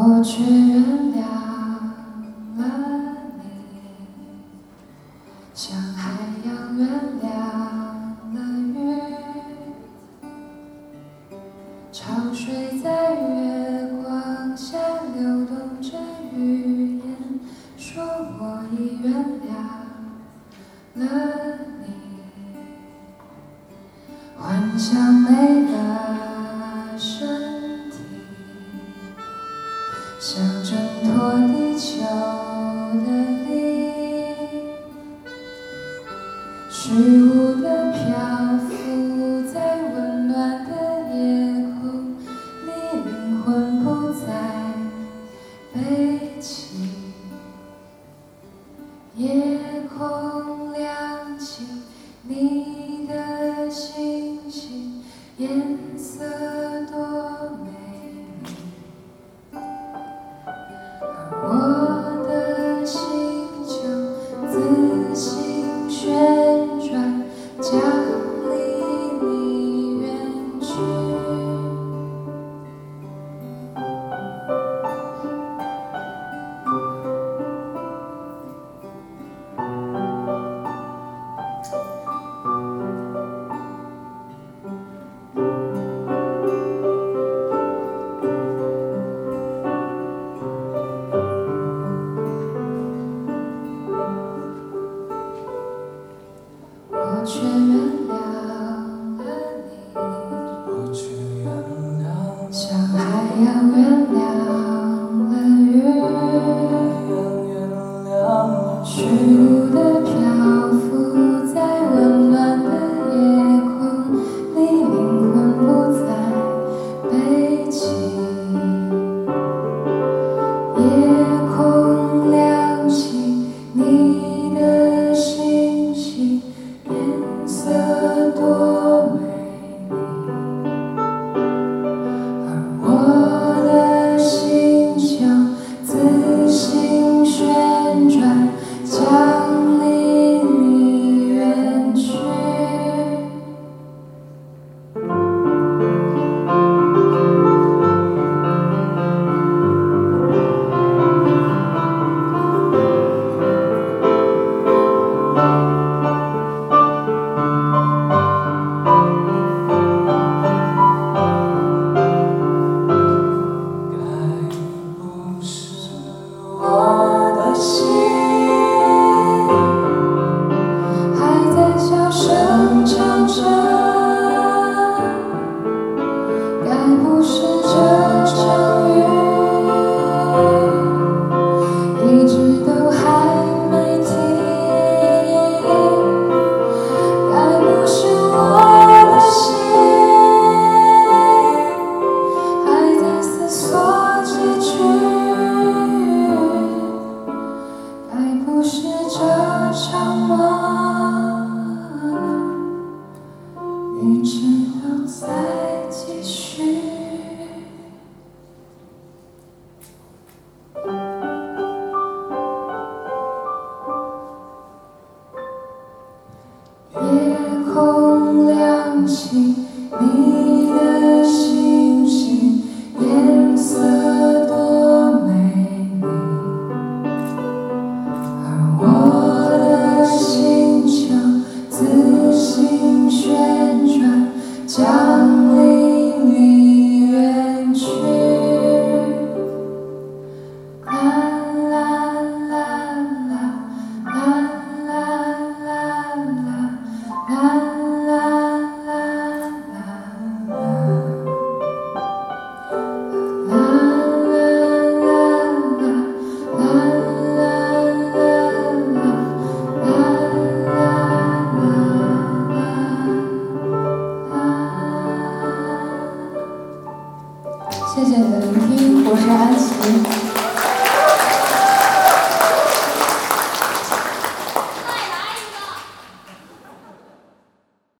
我却原谅了你。像海洋原谅了雨潮水在月光下流动着语言说我已原谅了你。幻想每个小的你。全。一切都在继续。我是安琪